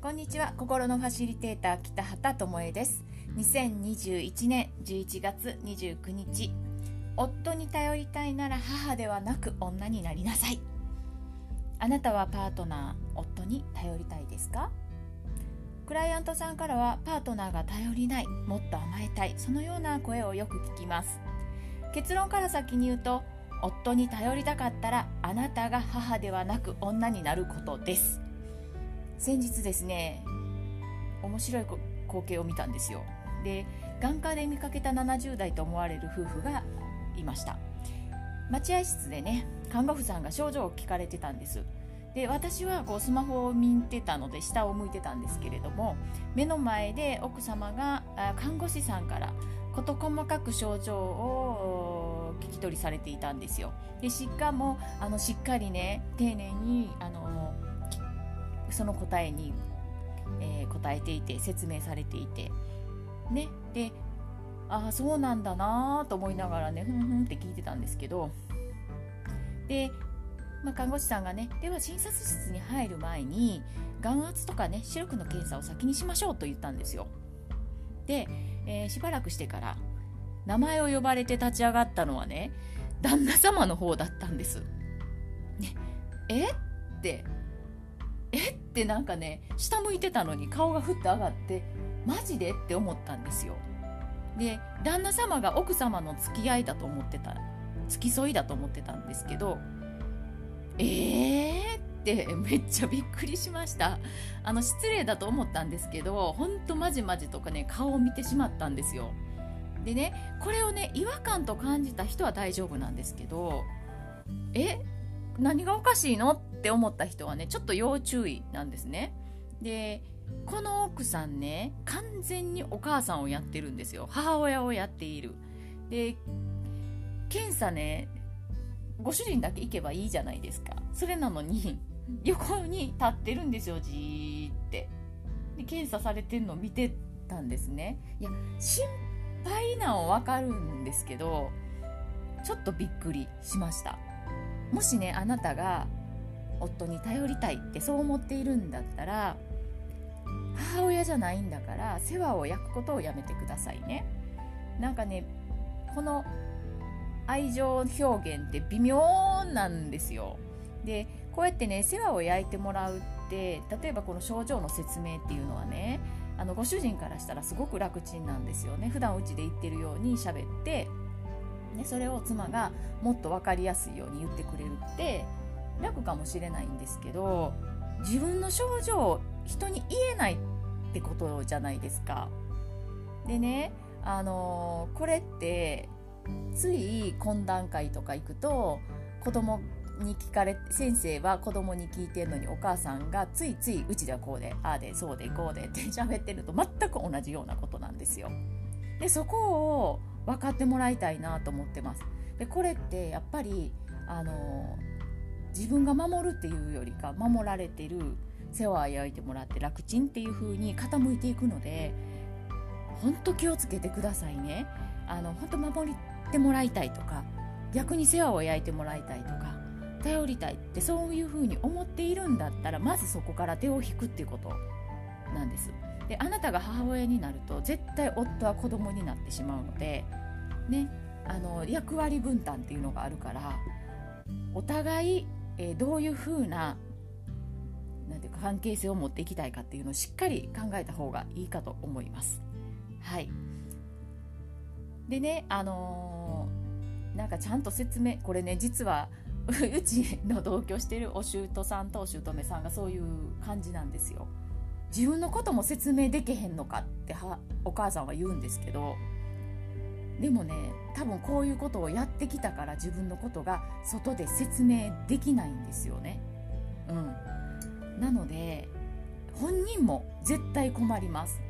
こんにちは。心のファシリテーター北畑智恵です。2021年11月29日。夫に頼りたいなら母ではなく女になりなさい。あなたはパートナー夫に頼りたいですか？クライアントさんからはパートナーが頼りないもっと甘えたいそのような声をよく聞きます。結論から先に言うと夫に頼りたかったらあなたが母ではなく女になることです。先日ですね面白い光景を見たんですよ。で眼科で見かけた70代と思われる夫婦がいました。待合室でね看護婦さんが症状を聞かれてたんです。で私はこうスマホを見てたので下を向いてたんですけれども目の前で奥様が看護師さんから事細かく症状を聞き取りされていたんですよ。でしかもあのしっかりね丁寧にあのその答えに、えー、答えていて説明されていて。ね。でああそうなんだなと思いながらねふんふんって聞いてたんですけど。で、まあ、看護師さんがねでは診察室に入る前に眼圧とかね視力の検査を先にしましょうと言ったんですよ。で、えー、しばらくしてから名前を呼ばれて立ち上がったのはね旦那様の方だったんです、ね、え？ってえ？ってなんかね下向いてたのに顔がふって上がってマジで？って思ったんですよ。で旦那様が奥様の付き合いだと思ってた付き添いだと思ってたんですけどえ？ーってめっちゃびっくりしました。あの失礼だと思ったんですけどほんとまじまじとかね顔を見てしまったんですよ。でねこれをね違和感と感じた人は大丈夫なんですけどえ何がおかしいのって思った人はねちょっと要注意なんですね。でこの奥さんね完全にお母さんをやってるんですよ。母親をやっている。で検査ねご主人だけ行けばいいじゃないですか。それなのに横に立ってるんですよじーって。で検査されてるのを見てたんですね。いや心配なの分かるんですけどちょっとびっくりしました。もしねあなたが夫に頼りたいってそう思っているんだったら母親じゃないんだから世話を焼くことをやめてくださいね。なんかねこの愛情表現って微妙なんですよ。でこうやってね世話を焼いてもらうって例えばこの症状の説明っていうのはねあのご主人からしたらすごく楽ちんなんですよね普段うちで言ってるように喋ってでそれを妻がもっと分かりやすいように言ってくれるって楽かもしれないんですけど自分の症状を人に言えないってことじゃないですか。でね、あのー、これってつい懇談会とか行くと子供に聞かれ先生は子供に聞いてるのにお母さんがついついうちではこうでああでそうでこうでって喋ってると全く同じようなことなんですよ。でそこを分かってもらいたいなと思ってます。でこれってやっぱりあの自分が守るっていうよりか守られてる世話を焼いてもらって楽ちんっていう風に傾いていくので本当気をつけてくださいねあの本当守ってもらいたいとか逆に世話を焼いてもらいたいとか頼りたいってそういう風に思っているんだったらまずそこから手を引くっていうことなんですであなたが母親になると絶対夫は子供になってしまうのでねあの役割分担っていうのがあるからお互い、えー、どういう風ななんていうか関係性を持っていきたいかっていうのをしっかり考えた方がいいかと思います。はい、でねあのー、なんかちゃんと説明これね実は うちの同居してるお姑さんとお姑さんがそういう感じなんですよ。自分のことも説明できへんのかってはお母さんは言うんですけどでもね多分こういうことをやってきたから自分のことが外で説明できないんですよね。うん、なので本人も絶対困ります。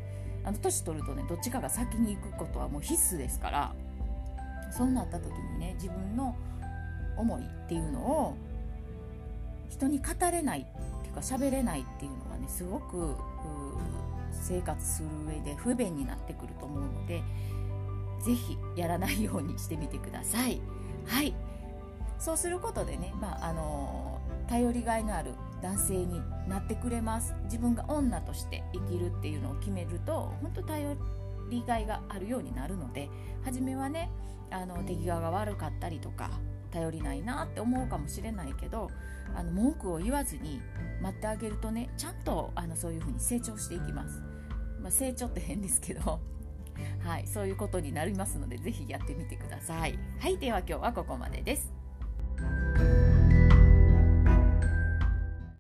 あの年取るとねどっちかが先に行くことはもう必須ですからそうなった時にね自分の思いっていうのを人に語れないっていうか喋れないっていうのはねすごく生活する上で不便になってくると思うので是非やらないようにしてみてください。はいそうすることでね、まああの頼りがいのある男性になってくれます自分が女として生きるっていうのを決めると本当頼りがいがあるようになるので初めはねあの手際が悪かったりとか頼りないなって思うかもしれないけどあの文句を言わずに待ってあげるとねちゃんとあのそういうふうに成長していきます、まあ、成長って変ですけど はいそういうことになりますので是非やってみてください。はいでは今日はここまでです。